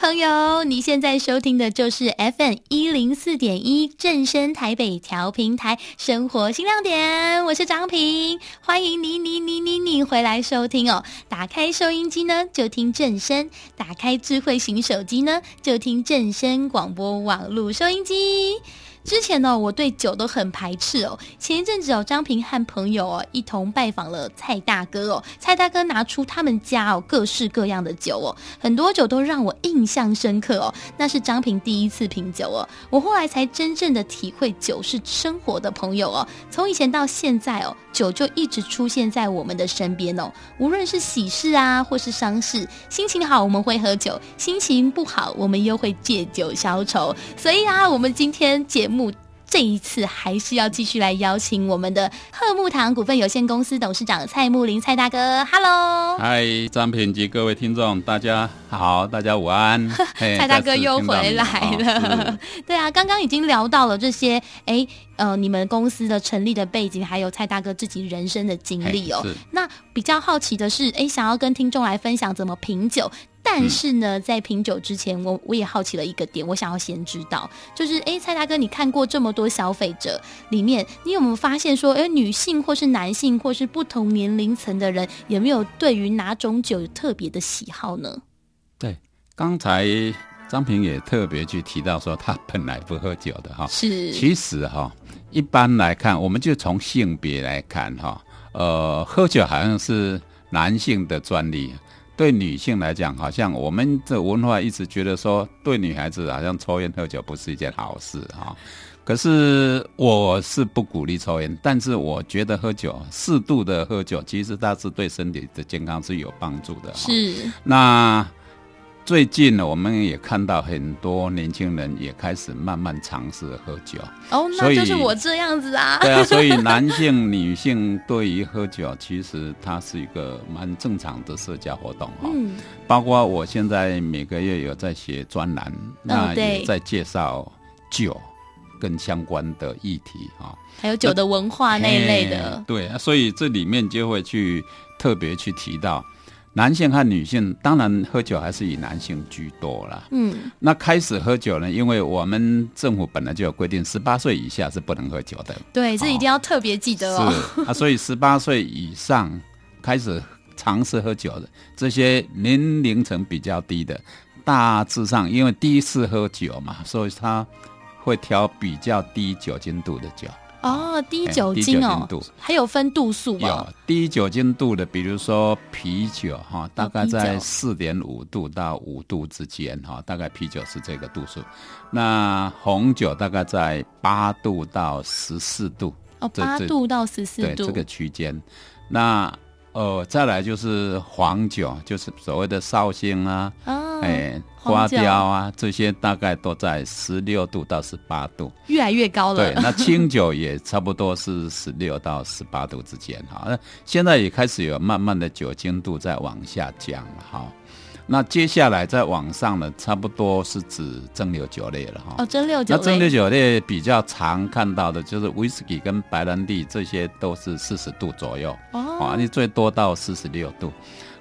朋友，你现在收听的就是 FM 一零四点一正声台北调频台生活新亮点，我是张平，欢迎你你你你你回来收听哦。打开收音机呢，就听正声；打开智慧型手机呢，就听正声广播网络收音机。之前呢，我对酒都很排斥哦。前一阵子哦，张平和朋友哦一同拜访了蔡大哥哦。蔡大哥拿出他们家哦各式各样的酒哦，很多酒都让我印象深刻哦。那是张平第一次品酒哦，我后来才真正的体会酒是生活的朋友哦。从以前到现在哦，酒就一直出现在我们的身边哦。无论是喜事啊，或是丧事，心情好我们会喝酒，心情不好我们又会借酒消愁。所以啊，我们今天节目。这一次还是要继续来邀请我们的贺木堂股份有限公司董事长蔡木林蔡大哥，Hello，嗨，张平及各位听众，大家好，大家午安。蔡大哥又回来了，对啊，刚刚已经聊到了这些，哎，呃，你们公司的成立的背景，还有蔡大哥自己人生的经历哦。那比较好奇的是，哎，想要跟听众来分享怎么品酒。但是呢，在品酒之前，我我也好奇了一个点，我想要先知道，就是哎，蔡大哥，你看过这么多消费者里面，你有没有发现说，哎，女性或是男性或是不同年龄层的人，有没有对于哪种酒有特别的喜好呢？对，刚才张平也特别去提到说，他本来不喝酒的哈，是，其实哈，一般来看，我们就从性别来看哈，呃，喝酒好像是男性的专利。对女性来讲，好像我们的文化一直觉得说，对女孩子好像抽烟喝酒不是一件好事哈。可是我是不鼓励抽烟，但是我觉得喝酒适度的喝酒，其实它是对身体的健康是有帮助的。是那。最近呢，我们也看到很多年轻人也开始慢慢尝试喝酒。哦，那就是我这样子啊。对啊，所以男性、女性对于喝酒，其实它是一个蛮正常的社交活动哈。嗯。包括我现在每个月有在写专栏，那也在介绍酒跟相关的议题哈。还有酒的文化那一类的。对啊，所以这里面就会去特别去提到。男性和女性当然喝酒还是以男性居多啦。嗯，那开始喝酒呢？因为我们政府本来就有规定，十八岁以下是不能喝酒的。对，这一定要特别记得哦。是啊，所以十八岁以上开始尝试喝酒的这些年龄层比较低的，大致上因为第一次喝酒嘛，所以他会挑比较低酒精度的酒。哦，低酒精哦，精度还有分度数吗？有低酒精度的，比如说啤酒哈，大概在四点五度到五度之间哈，大概啤酒是这个度数。那红酒大概在八度到十四度，哦，八度到十四度，这个区间。那呃，再来就是黄酒，就是所谓的绍兴啊，哦、哎，花雕啊，这些大概都在十六度到十八度，越来越高了。对，那清酒也差不多是十六到十八度之间哈。那现在也开始有慢慢的酒精度在往下降了哈。那接下来再往上呢，差不多是指蒸馏酒类了哈。哦，蒸馏酒类。那蒸馏酒类比较常看到的就是威士忌跟白兰地，这些都是四十度左右。哦。啊，你最多到四十六度。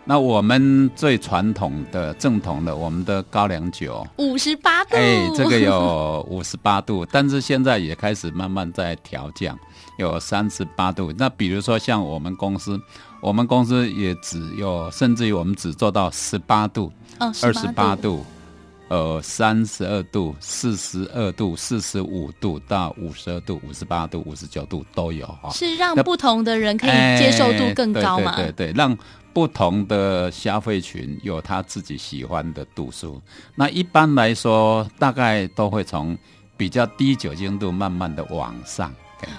那我们最传统的正统的，我们的高粱酒，五十八度。哎，这个有 五十八度，但是现在也开始慢慢在调降，有三十八度。那比如说像我们公司。我们公司也只有，甚至于我们只做到十八度、二十八度、呃三十二度、四十二度、四十五度到五十二度、五十八度、五十九度都有哈。是让不同的人可以接受度更高嘛？对对对，让不同的消费群有他自己喜欢的度数。那一般来说，大概都会从比较低酒精度慢慢的往上。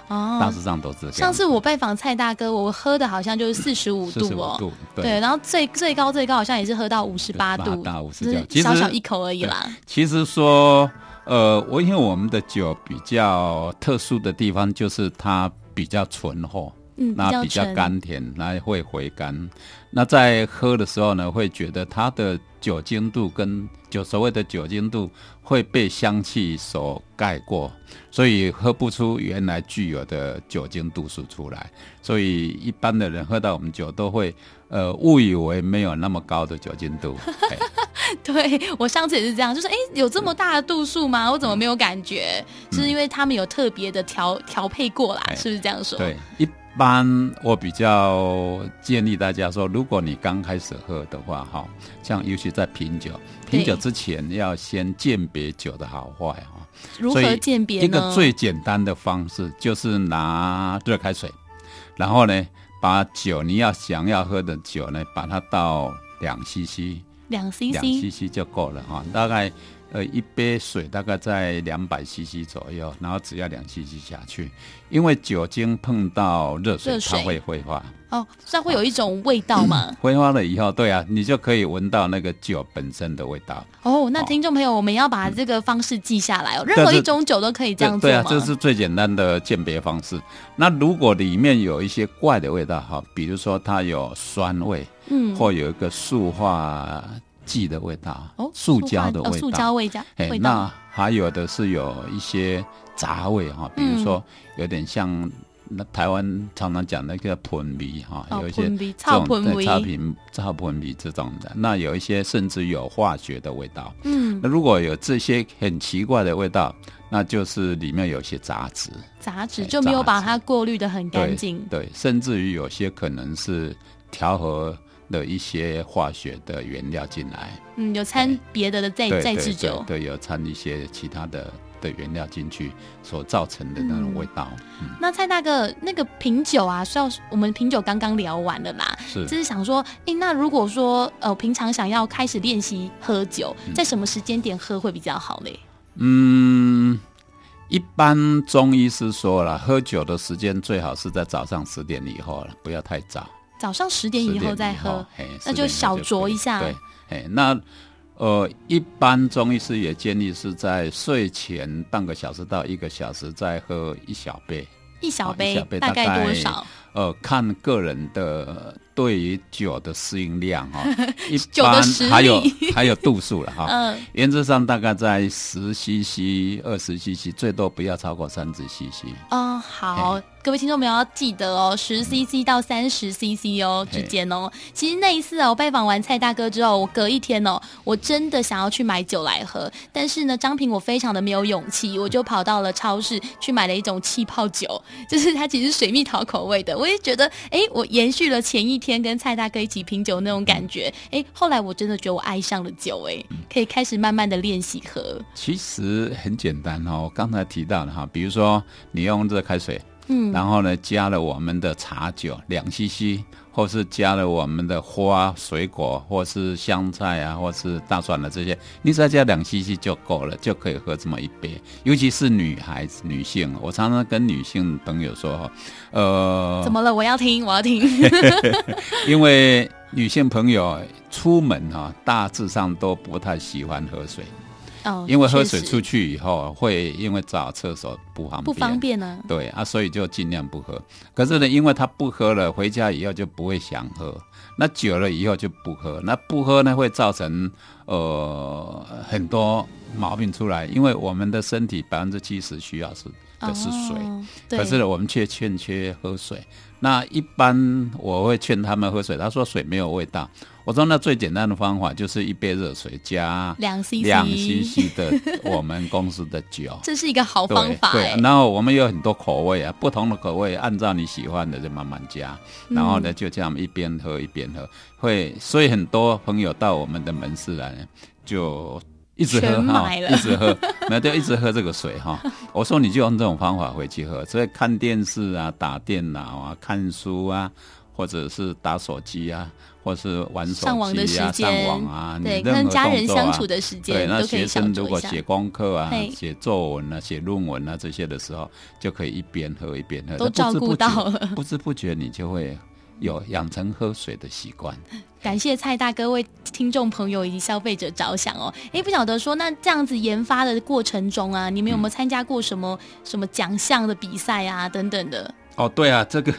哦，大致上都是。上次我拜访蔡大哥，我喝的好像就是四十五度哦，度对，对，然后最最高最高好像也是喝到五十八度，大五十九，小小一口而已啦。其实说，呃，我因为我们的酒比较特殊的地方就是它比较醇厚。嗯，那比较甘甜，那会回甘。那在喝的时候呢，会觉得它的酒精度跟酒所谓的酒精度会被香气所盖过，所以喝不出原来具有的酒精度数出来。所以一般的人喝到我们酒都会呃误以为没有那么高的酒精度。对，我上次也是这样，就是哎，有这么大的度数吗？我怎么没有感觉？嗯、是因为他们有特别的调调配过啦，是不是这样说？对，一般我比较建议大家说，如果你刚开始喝的话，哈，像尤其在品酒，品酒之前要先鉴别酒的好坏哈。如何鉴别呢？一个最简单的方式就是拿热开水，然后呢，把酒你要想要喝的酒呢，把它倒两 CC。两 CC，两 CC 就够了哈，大概呃一杯水大概在两百 CC 左右，然后只要两 CC 下去，因为酒精碰到热水，它会挥发。哦，这会有一种味道吗？挥发了以后，对啊，你就可以闻到那个酒本身的味道。哦，那听众朋友，我们要把这个方式记下来哦。任何一种酒都可以这样做吗？对啊，这是最简单的鉴别方式。那如果里面有一些怪的味道哈，比如说它有酸味。嗯，或有一个塑化剂的味道，哦，塑胶的味道，塑胶味道。哎，那还有的是有一些杂味哈，比如说有点像那台湾常常讲那个喷鼻哈，有一些这种差评、差喷鼻这种的。那有一些甚至有化学的味道。嗯，那如果有这些很奇怪的味道，那就是里面有些杂质，杂质就没有把它过滤的很干净。对，甚至于有些可能是调和。的一些化学的原料进来，嗯，有掺别的的再再制酒，对，有掺一些其他的的原料进去所造成的那种味道。嗯。嗯、那蔡大哥，那个品酒啊，是要我们品酒刚刚聊完了啦，是，就是想说，哎、欸，那如果说呃，平常想要开始练习喝酒，在什么时间点喝会比较好嘞？嗯，一般中医是说了，喝酒的时间最好是在早上十点以后了，不要太早。早上十点以后再喝，那就小酌一下。对，哎，那呃，一般中医师也建议是在睡前半个小时到一个小时再喝一小杯。一小杯，小杯大概多少？呃，看个人的。对于酒的适应量哈，一般还有还有度数了哈。嗯，原则上大概在十 CC、二十 CC，最多不要超过三十 CC。嗯，好，各位听众朋友要记得哦，十 CC 到三十 CC 哦之间哦。其实那一次啊，我拜访完蔡大哥之后，我隔一天哦，我真的想要去买酒来喝，但是呢，张平我非常的没有勇气，我就跑到了超市去买了一种气泡酒，就是它其实水蜜桃口味的。我也觉得，哎，我延续了前一天。跟蔡大哥一起品酒那种感觉，哎、后来我真的觉得我爱上了酒，哎，可以开始慢慢的练习喝。其实很简单哦，我刚才提到的哈，比如说你用热开水，嗯，然后呢加了我们的茶酒两 CC。或是加了我们的花水果，或是香菜啊，或是大蒜的这些，你只要加两 cc 就够了，就可以喝这么一杯。尤其是女孩子、女性，我常常跟女性朋友说，呃，怎么了？我要听，我要听。因为女性朋友出门哈，大致上都不太喜欢喝水。哦，因为喝水出去以后会因为找厕所不方便，不方便呢。对啊，所以就尽量不喝。可是呢，因为他不喝了，回家以后就不会想喝。那久了以后就不喝，那不喝呢会造成呃很多毛病出来。因为我们的身体百分之七十需要是的是水，哦，可是呢我们却欠缺喝水。那一般我会劝他们喝水，他说水没有味道。我说那最简单的方法就是一杯热水加两 cc 两 cc 的我们公司的酒，这是一个好方法。对，然后我们有很多口味啊，不同的口味按照你喜欢的就慢慢加，然后呢就这样一边喝一边喝，会所以很多朋友到我们的门市来就。一直喝哈，一直喝，那就一直喝这个水哈。我说你就用这种方法回去喝，所以看电视啊、打电脑啊、看书啊，或者是打手机啊，或是玩手机啊、上网的时间、上网啊，对，跟家人相处的时间，对，那学生如果写功课啊、写作文啊、写论文啊这些的时候，就可以一边喝一边喝，都照顾到了，不知不觉你就会。有养成喝水的习惯，感谢蔡大哥为听众朋友以及消费者着想哦。哎，不晓得说，那这样子研发的过程中啊，你们有没有参加过什么、嗯、什么奖项的比赛啊等等的？哦，对啊，这个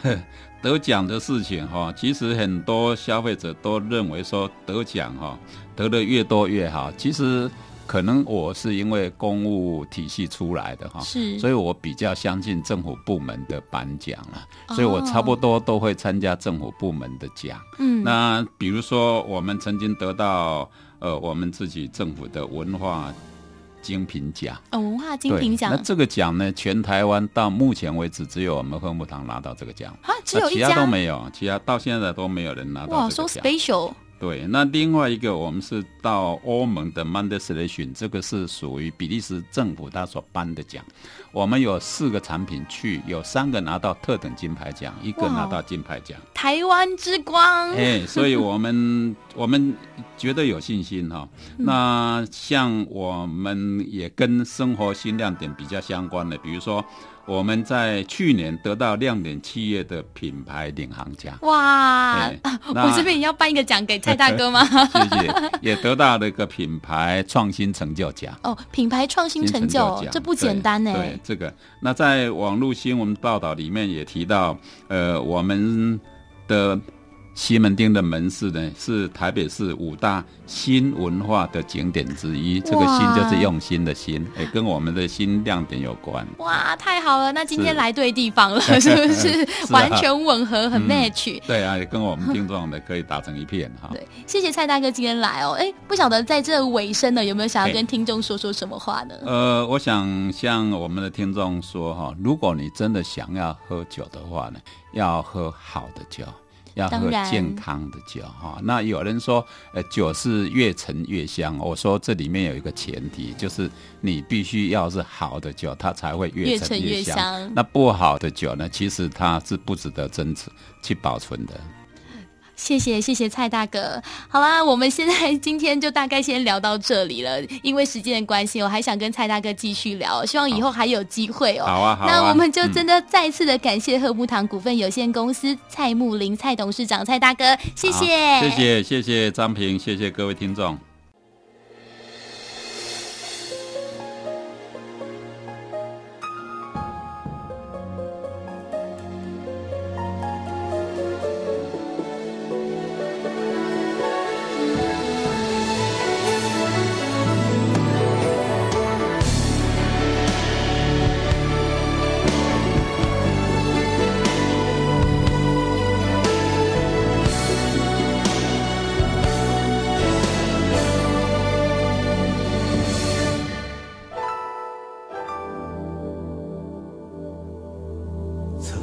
得奖的事情哈，其实很多消费者都认为说得奖哈，得的越多越好。其实可能我是因为公务体系出来的哈，是，所以我比较相信政府部门的颁奖了，所以我差不多都会参加政府部门的奖。嗯，那比如说我们曾经得到呃我们自己政府的文化。精品奖哦，文化精品奖。那这个奖呢，全台湾到目前为止只有我们贺木堂拿到这个奖啊，只有一家，其他都没有，其他到现在都没有人拿到这个奖。哇，so special。对，那另外一个我们是到欧盟的 Mundus 这个是属于比利时政府他所颁的奖。我们有四个产品去，有三个拿到特等金牌奖，一个拿到金牌奖。台湾之光。哎，所以我们 我们觉得有信心哈、哦。那像我们也跟生活新亮点比较相关的，比如说。我们在去年得到亮点企业的品牌领航奖。哇！我这边也要颁一个奖给蔡大哥吗？谢谢。也得到了一个品牌创新成就奖。哦，品牌创新成就，这不简单呢。对，这个。那在网络新闻报道里面也提到，呃，我们的。西门町的门市呢，是台北市五大新文化的景点之一。这个“新”就是用心的“心”，哎，跟我们的新亮点有关。哇，太好了！那今天来对地方了，是，是不是？完全吻合，很 match。嗯、对啊，也跟我们听众的可以打成一片哈。对，谢谢蔡大哥今天来哦。哎，不晓得在这尾声呢，有没有想要跟听众说说什么话呢？呃，我想向我们的听众说哈，如果你真的想要喝酒的话呢，要喝好的酒。要喝健康的酒哈，那有人说，呃，酒是越陈越香。我说这里面有一个前提，就是你必须要是好的酒，它才会越陈越香。那不好的酒呢，其实它是不值得珍持去保存的。谢谢谢谢蔡大哥，好啦，我们现在今天就大概先聊到这里了，因为时间的关系，我还想跟蔡大哥继续聊，希望以后还有机会哦。好啊，好啊。那我们就真的再次的感谢贺木堂股份有限公司蔡木林蔡董事长蔡大哥，谢谢，谢谢谢谢张平，谢谢各位听众。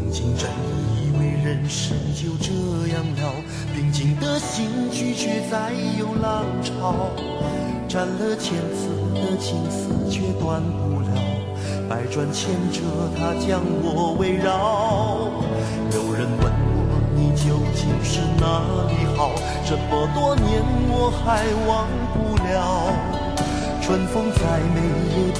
曾经真以为人生就这样了平静的心拒绝再有浪潮斩了千次的情丝却断不了。百转千折它将我围绕有人问我你究竟是哪里好？这么多年我还忘不了。春风再美也比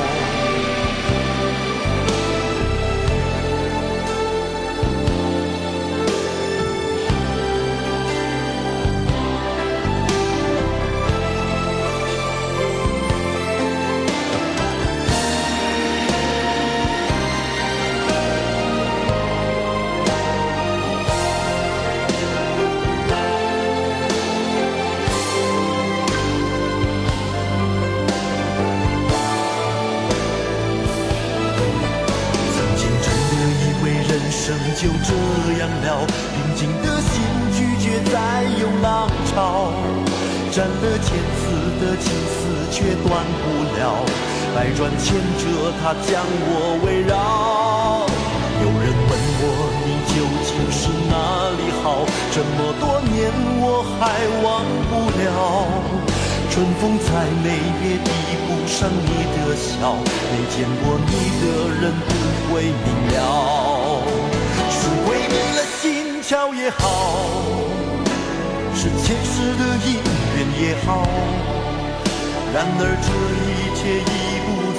百转千折它将我围绕。有人问我你究竟是哪里好，这么多年我还忘不了。春风再美也比不上你的笑，没见过你的人不会明了。是鬼迷了心窍也好。是前世的因缘也好，然而这一切已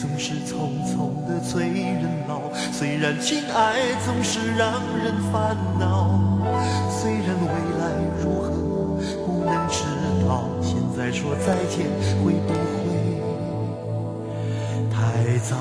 总是匆匆的催人老，虽然情爱总是让人烦恼，虽然未来如何不能知道，现在说再见会不会太早？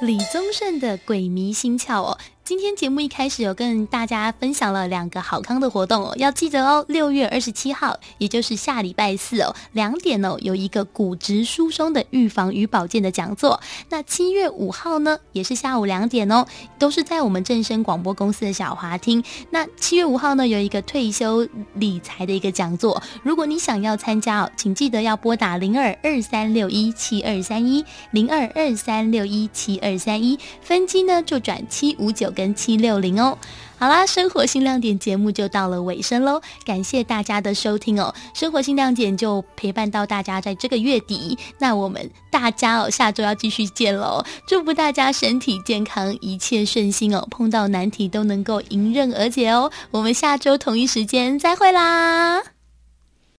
李宗盛的《鬼迷心窍》哦。今天节目一开始有跟大家分享了两个好康的活动哦，要记得哦，六月二十七号，也就是下礼拜四哦，两点哦，有一个骨质疏松的预防与保健的讲座。那七月五号呢，也是下午两点哦，都是在我们正声广播公司的小华厅。那七月五号呢，有一个退休理财的一个讲座，如果你想要参加哦，请记得要拨打零二二三六一七二三一零二二三六一七二三一，分机呢就转七五九。跟七六零哦，好啦，生活新亮点节目就到了尾声喽，感谢大家的收听哦。生活新亮点就陪伴到大家在这个月底，那我们大家哦，下周要继续见喽。祝福大家身体健康，一切顺心哦，碰到难题都能够迎刃而解哦。我们下周同一时间再会啦。